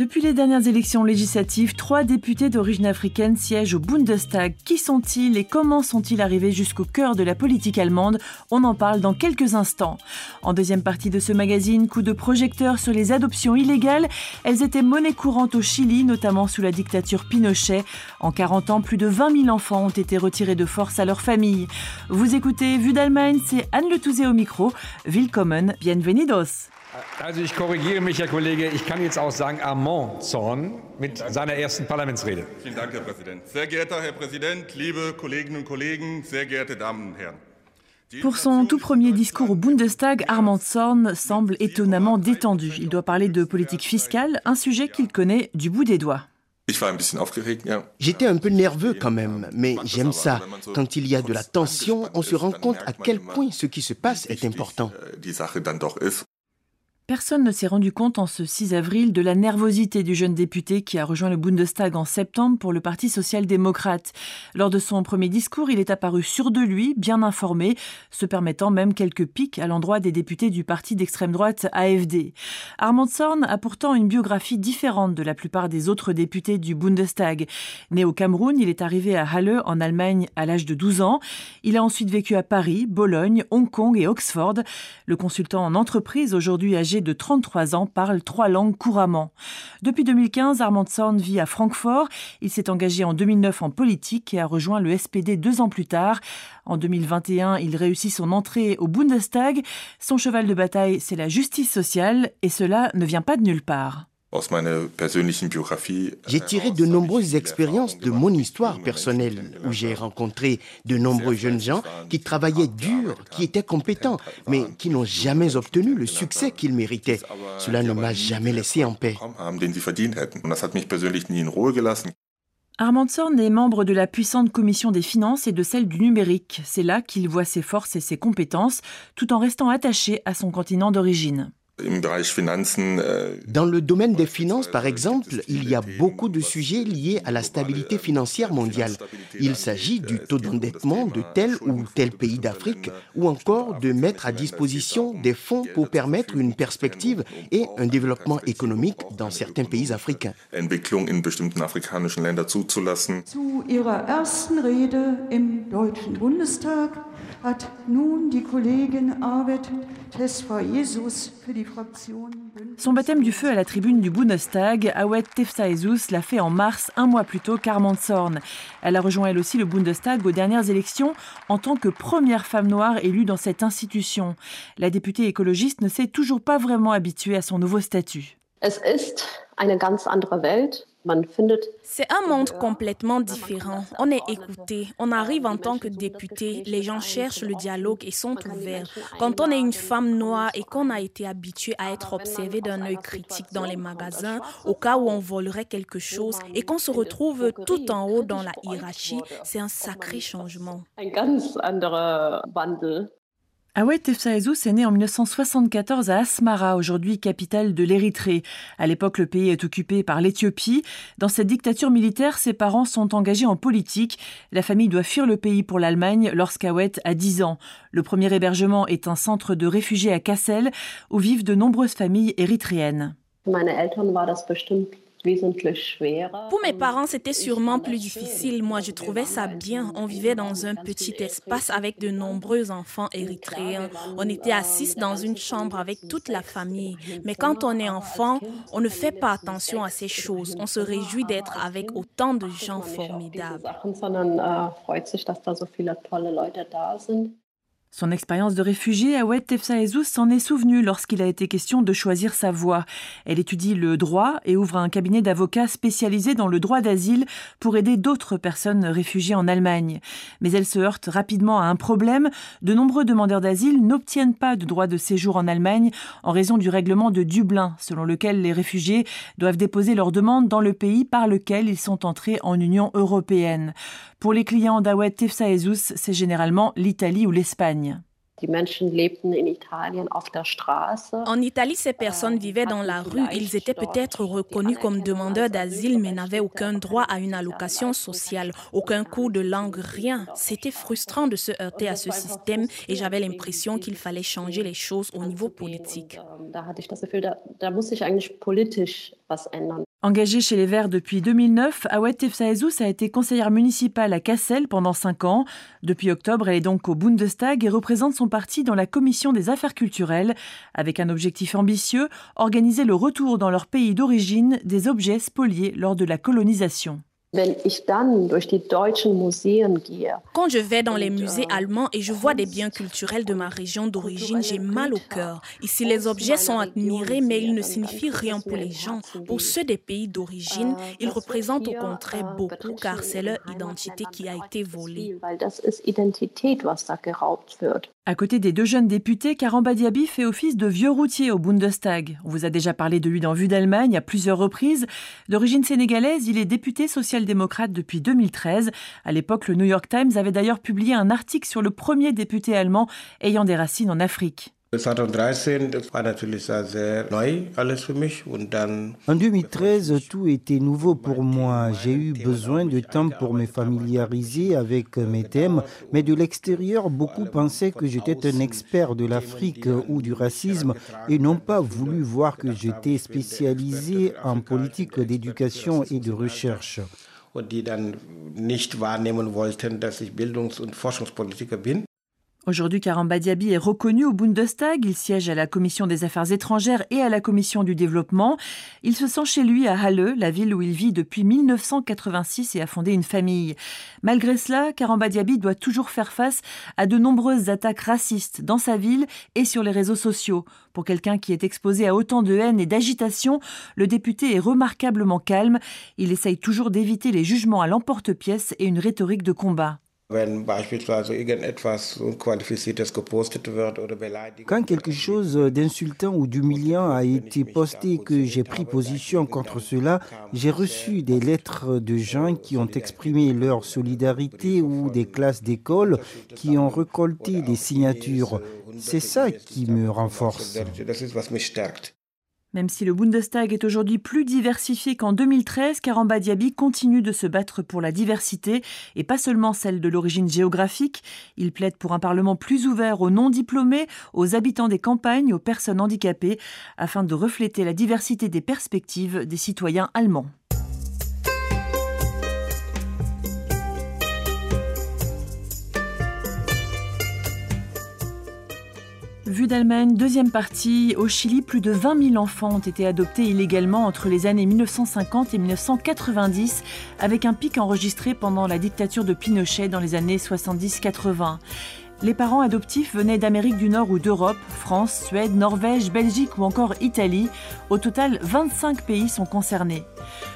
Depuis les dernières élections législatives, trois députés d'origine africaine siègent au Bundestag. Qui sont-ils et comment sont-ils arrivés jusqu'au cœur de la politique allemande? On en parle dans quelques instants. En deuxième partie de ce magazine, coup de projecteur sur les adoptions illégales. Elles étaient monnaie courante au Chili, notamment sous la dictature Pinochet. En 40 ans, plus de 20 000 enfants ont été retirés de force à leur famille. Vous écoutez Vue d'Allemagne, c'est Anne Le Touzé au micro. Willkommen, bienvenidos. Also ich korrigiere mich, Herr Kollege, ich kann jetzt auch sagen Armand Zorn mit seiner ersten Parlamentsrede. Vielen Dank, Herr Präsident. Sehr geehrter Herr Präsident, liebe Kolleginnen und Kollegen, sehr geehrte Damen und Herren. Pour son tout premier discours au Bundestag, Armand Zorn semble étonnamment détendu. Il doit parler de politique fiscale, un sujet qu'il connaît du bout des doigts. J'étais un peu nerveux quand même, mais j'aime ça. Quand il y a de la tension, on se rend compte à quel point ce qui se passe est important. Personne ne s'est rendu compte en ce 6 avril de la nervosité du jeune député qui a rejoint le Bundestag en septembre pour le Parti social-démocrate. Lors de son premier discours, il est apparu sûr de lui, bien informé, se permettant même quelques pics à l'endroit des députés du parti d'extrême droite AFD. Armand Zorn a pourtant une biographie différente de la plupart des autres députés du Bundestag. Né au Cameroun, il est arrivé à Halle en Allemagne à l'âge de 12 ans. Il a ensuite vécu à Paris, Bologne, Hong Kong et Oxford. Le consultant en entreprise, aujourd'hui âgé de 33 ans parle trois langues couramment. Depuis 2015, Armand Zorn vit à Francfort. Il s'est engagé en 2009 en politique et a rejoint le SPD deux ans plus tard. En 2021, il réussit son entrée au Bundestag. Son cheval de bataille, c'est la justice sociale et cela ne vient pas de nulle part. J'ai tiré de nombreuses expériences de mon histoire personnelle, où j'ai rencontré de nombreux jeunes gens qui travaillaient dur, qui étaient compétents, mais qui n'ont jamais obtenu le succès qu'ils méritaient. Cela ne m'a jamais laissé en paix. Armand Zorn est membre de la puissante commission des finances et de celle du numérique. C'est là qu'il voit ses forces et ses compétences, tout en restant attaché à son continent d'origine. Dans le domaine des finances, par exemple, il y a beaucoup de sujets liés à la stabilité financière mondiale. Il s'agit du taux d'endettement de tel ou tel pays d'Afrique ou encore de mettre à disposition des fonds pour permettre une perspective et un développement économique dans certains pays africains. Zu ihrer ersten Rede im Deutschen Bundestag hat nun die Kollegin Arvid Tesfa-Jesus für die Fraktion Son baptême du feu à la tribune du Bundestag, Awet Tefsaezus l'a fait en mars, un mois plus tôt qu'Armand Zorn. Elle a rejoint elle aussi le Bundestag aux dernières élections en tant que première femme noire élue dans cette institution. La députée écologiste ne s'est toujours pas vraiment habituée à son nouveau statut. Es ist eine ganz andere Welt. C'est un monde complètement différent. On est écouté, on arrive en tant que député, les gens cherchent le dialogue et sont ouverts. Quand on est une femme noire et qu'on a été habitué à être observé d'un œil critique dans les magasins, au cas où on volerait quelque chose, et qu'on se retrouve tout en haut dans la hiérarchie, c'est un sacré changement. Awet Tefsaezus est né en 1974 à Asmara, aujourd'hui capitale de l'Érythrée. À l'époque, le pays est occupé par l'Éthiopie. Dans cette dictature militaire, ses parents sont engagés en politique. La famille doit fuir le pays pour l'Allemagne lorsqu'Awet a 10 ans. Le premier hébergement est un centre de réfugiés à Kassel, où vivent de nombreuses familles érythréennes. Pour mes parents, c'était sûrement plus difficile. Moi, je trouvais ça bien. On vivait dans un petit espace avec de nombreux enfants érythréens. On était assis dans une chambre avec toute la famille. Mais quand on est enfant, on ne fait pas attention à ces choses. On se réjouit d'être avec autant de gens formidables. Son expérience de réfugié, Awet Tefsaezus s'en est souvenu lorsqu'il a été question de choisir sa voie. Elle étudie le droit et ouvre un cabinet d'avocats spécialisé dans le droit d'asile pour aider d'autres personnes réfugiées en Allemagne. Mais elle se heurte rapidement à un problème. De nombreux demandeurs d'asile n'obtiennent pas de droit de séjour en Allemagne en raison du règlement de Dublin, selon lequel les réfugiés doivent déposer leur demande dans le pays par lequel ils sont entrés en Union européenne. Pour les clients d'Awet Tefsaezus, c'est généralement l'Italie ou l'Espagne. En Italie, ces personnes vivaient dans la rue. Ils étaient peut-être reconnus comme demandeurs d'asile, mais n'avaient aucun droit à une allocation sociale, aucun cours de langue, rien. C'était frustrant de se heurter à ce système et j'avais l'impression qu'il fallait changer les choses au niveau politique. Engagée chez les Verts depuis 2009, Awet Tefsaezous a été conseillère municipale à Kassel pendant cinq ans. Depuis octobre, elle est donc au Bundestag et représente son parti dans la commission des affaires culturelles, avec un objectif ambitieux, organiser le retour dans leur pays d'origine des objets spoliés lors de la colonisation. Quand je vais dans les musées allemands et je vois des biens culturels de ma région d'origine, j'ai mal au cœur. Ici, les objets sont admirés, mais ils ne signifient rien pour les gens. Pour ceux des pays d'origine, ils représentent au contraire beaucoup, car c'est leur identité qui a été volée. À côté des deux jeunes députés, Karamba Diaby fait office de vieux routier au Bundestag. On vous a déjà parlé de lui dans Vue d'Allemagne à plusieurs reprises. D'origine sénégalaise, il est député social-démocrate depuis 2013. À l'époque, le New York Times avait d'ailleurs publié un article sur le premier député allemand ayant des racines en Afrique. En 2013, tout était nouveau pour moi. J'ai eu besoin de temps pour me familiariser avec mes thèmes, mais de l'extérieur, beaucoup pensaient que j'étais un expert de l'Afrique ou du racisme et n'ont pas voulu voir que j'étais spécialisé en politique d'éducation et de recherche. Aujourd'hui, Karamba Diaby est reconnu au Bundestag. Il siège à la Commission des Affaires étrangères et à la Commission du développement. Il se sent chez lui à Halle, la ville où il vit depuis 1986 et a fondé une famille. Malgré cela, Karamba Diaby doit toujours faire face à de nombreuses attaques racistes dans sa ville et sur les réseaux sociaux. Pour quelqu'un qui est exposé à autant de haine et d'agitation, le député est remarquablement calme. Il essaye toujours d'éviter les jugements à l'emporte-pièce et une rhétorique de combat. Quand quelque chose d'insultant ou d'humiliant a été posté et que j'ai pris position contre cela, j'ai reçu des lettres de gens qui ont exprimé leur solidarité ou des classes d'école qui ont récolté des signatures. C'est ça qui me renforce. Même si le Bundestag est aujourd'hui plus diversifié qu'en 2013, Karamba Diaby continue de se battre pour la diversité et pas seulement celle de l'origine géographique. Il plaide pour un Parlement plus ouvert aux non-diplômés, aux habitants des campagnes, aux personnes handicapées, afin de refléter la diversité des perspectives des citoyens allemands. Deuxième partie. Au Chili, plus de 20 000 enfants ont été adoptés illégalement entre les années 1950 et 1990, avec un pic enregistré pendant la dictature de Pinochet dans les années 70-80. Les parents adoptifs venaient d'Amérique du Nord ou d'Europe, France, Suède, Norvège, Belgique ou encore Italie. Au total, 25 pays sont concernés.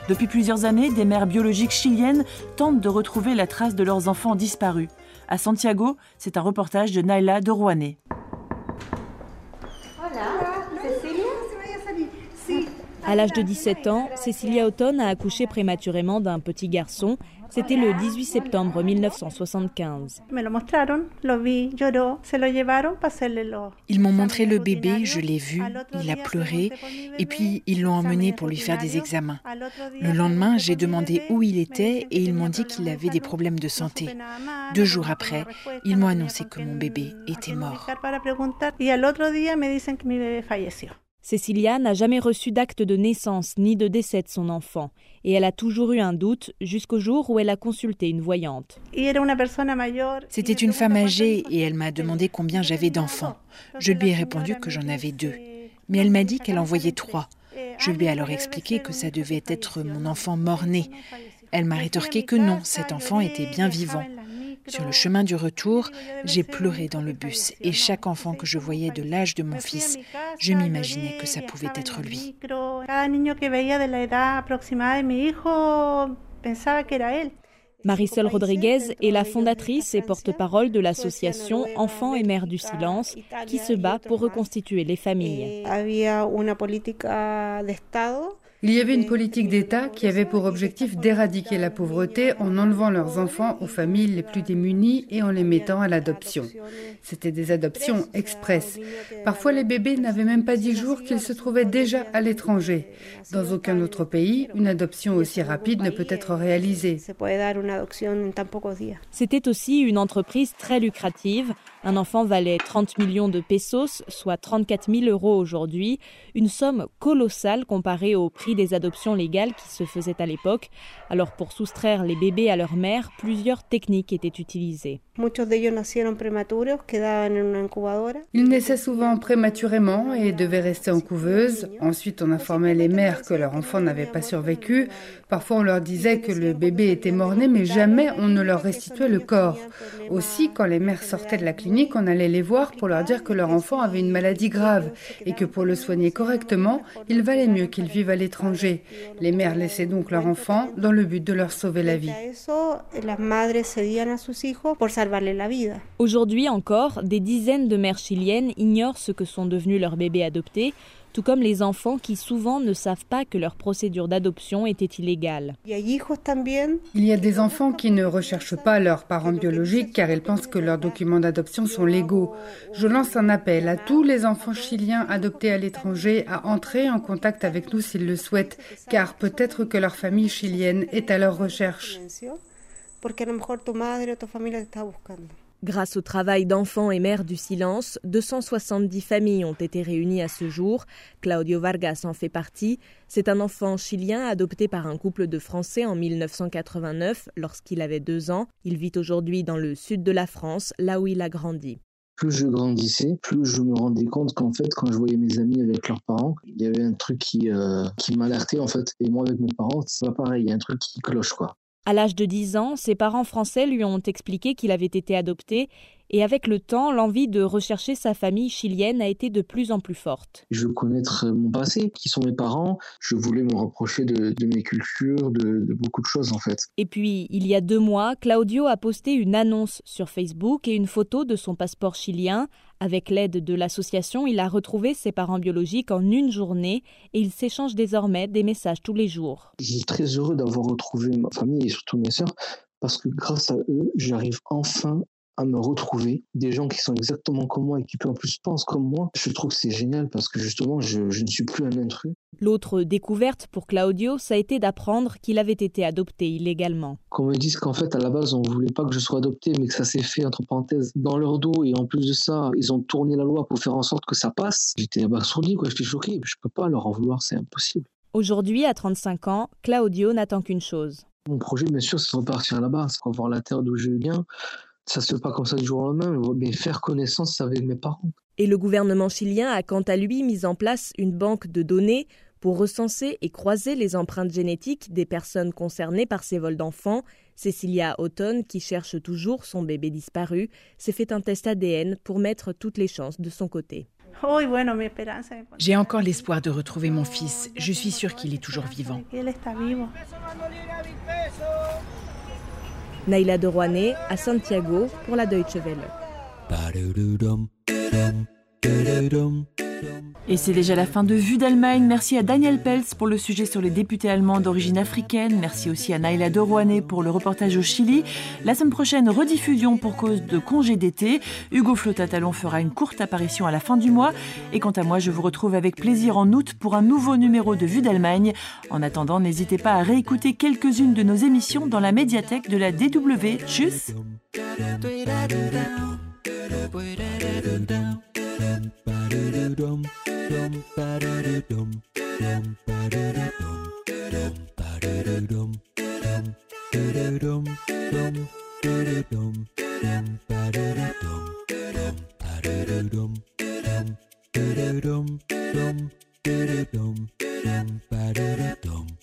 Depuis plusieurs années, des mères biologiques chiliennes tentent de retrouver la trace de leurs enfants disparus. À Santiago, c'est un reportage de Naila de Rouanet. À l'âge de 17 ans, Cecilia Auton a accouché prématurément d'un petit garçon. C'était le 18 septembre 1975. Ils m'ont montré le bébé, je l'ai vu, il a pleuré, et puis ils l'ont emmené pour lui faire des examens. Le lendemain, j'ai demandé où il était et ils m'ont dit qu'il avait des problèmes de santé. Deux jours après, ils m'ont annoncé que mon bébé était mort. Cecilia n'a jamais reçu d'acte de naissance ni de décès de son enfant et elle a toujours eu un doute jusqu'au jour où elle a consulté une voyante. C'était une femme âgée et elle m'a demandé combien j'avais d'enfants. Je lui ai répondu que j'en avais deux. Mais elle m'a dit qu'elle en voyait trois. Je lui ai alors expliqué que ça devait être mon enfant mort-né. Elle m'a rétorqué que non, cet enfant était bien vivant. Sur le chemin du retour, j'ai pleuré dans le bus et chaque enfant que je voyais de l'âge de mon fils, je m'imaginais que ça pouvait être lui. Marisol Rodriguez est la fondatrice et porte-parole de l'association Enfants et Mères du Silence qui se bat pour reconstituer les familles. Il y avait une politique d'État qui avait pour objectif d'éradiquer la pauvreté en enlevant leurs enfants aux familles les plus démunies et en les mettant à l'adoption. C'était des adoptions express. Parfois, les bébés n'avaient même pas dix jours qu'ils se trouvaient déjà à l'étranger. Dans aucun autre pays, une adoption aussi rapide ne peut être réalisée. C'était aussi une entreprise très lucrative. Un enfant valait 30 millions de pesos, soit 34 000 euros aujourd'hui, une somme colossale comparée au prix des adoptions légales qui se faisaient à l'époque. Alors pour soustraire les bébés à leur mère, plusieurs techniques étaient utilisées. Ils naissaient souvent prématurément et devaient rester en couveuse. Ensuite, on informait les mères que leur enfant n'avait pas survécu. Parfois, on leur disait que le bébé était mort-né, mais jamais on ne leur restituait le corps. Aussi, quand les mères sortaient de la clinique, on allait les voir pour leur dire que leur enfant avait une maladie grave et que pour le soigner correctement, il valait mieux qu'il vive à l'étranger. Les mères laissaient donc leur enfant dans le but de leur sauver la vie. Aujourd'hui encore, des dizaines de mères chiliennes ignorent ce que sont devenus leurs bébés adoptés, tout comme les enfants qui souvent ne savent pas que leur procédure d'adoption était illégale. Il y a des enfants qui ne recherchent pas leurs parents biologiques car ils pensent que leurs documents d'adoption sont légaux. Je lance un appel à tous les enfants chiliens adoptés à l'étranger à entrer en contact avec nous s'ils le souhaitent, car peut-être que leur famille chilienne est à leur recherche. Grâce au travail d'enfants et mères du silence, 270 familles ont été réunies à ce jour. Claudio Vargas en fait partie. C'est un enfant chilien adopté par un couple de Français en 1989 lorsqu'il avait deux ans. Il vit aujourd'hui dans le sud de la France, là où il a grandi plus je grandissais, plus je me rendais compte qu'en fait, quand je voyais mes amis avec leurs parents, il y avait un truc qui, euh, qui m'alertait en fait. Et moi, avec mes parents, c'est pas pareil, il y a un truc qui cloche quoi. À l'âge de 10 ans, ses parents français lui ont expliqué qu'il avait été adopté et avec le temps, l'envie de rechercher sa famille chilienne a été de plus en plus forte. Je veux connaître mon passé, qui sont mes parents? Je voulais me rapprocher de, mes cultures, de, de, beaucoup de choses en fait. Et puis, il y a deux mois, Claudio a posté une annonce sur Facebook et une photo de son passeport chilien. Avec l'aide de l'association, il a retrouvé ses parents biologiques en une journée et il s'échange désormais des messages tous les jours. Je suis très heureux d'avoir retrouvé ma famille et surtout mes sœurs parce que grâce à eux, j'arrive enfin à me retrouver des gens qui sont exactement comme moi et qui en plus pensent comme moi. Je trouve que c'est génial parce que justement, je, ne suis plus un intrus. L'autre découverte pour Claudio, ça a été d'apprendre qu'il avait été adopté illégalement. Qu'on me dise qu'en fait, à la base, on voulait pas que je sois adopté, mais que ça s'est fait, entre parenthèses, dans leur dos. Et en plus de ça, ils ont tourné la loi pour faire en sorte que ça passe. J'étais abasourdi, quoi. J'étais choqué. Je peux pas leur en vouloir, c'est impossible. Aujourd'hui, à 35 ans, Claudio n'attend qu'une chose. Mon projet, bien sûr, c'est de repartir là-bas, c'est voir la terre d'où je viens, ça se fait pas comme ça du jour au lendemain, mais faire connaissance avec mes parents. Et le gouvernement chilien a quant à lui mis en place une banque de données pour recenser et croiser les empreintes génétiques des personnes concernées par ces vols d'enfants. Cecilia Houghton, qui cherche toujours son bébé disparu, s'est fait un test ADN pour mettre toutes les chances de son côté. J'ai encore l'espoir de retrouver mon fils. Je suis sûre qu'il est toujours vivant. Naila de à Santiago pour la Deutsche Welle. Et c'est déjà la fin de Vue d'Allemagne. Merci à Daniel Peltz pour le sujet sur les députés allemands d'origine africaine. Merci aussi à Naila de Rouanet pour le reportage au Chili. La semaine prochaine, rediffusion pour cause de congé d'été. Hugo Flotatalon fera une courte apparition à la fin du mois. Et quant à moi, je vous retrouve avec plaisir en août pour un nouveau numéro de Vue d'Allemagne. En attendant, n'hésitez pas à réécouter quelques-unes de nos émissions dans la médiathèque de la DW. Tchuss! dum dum dum dum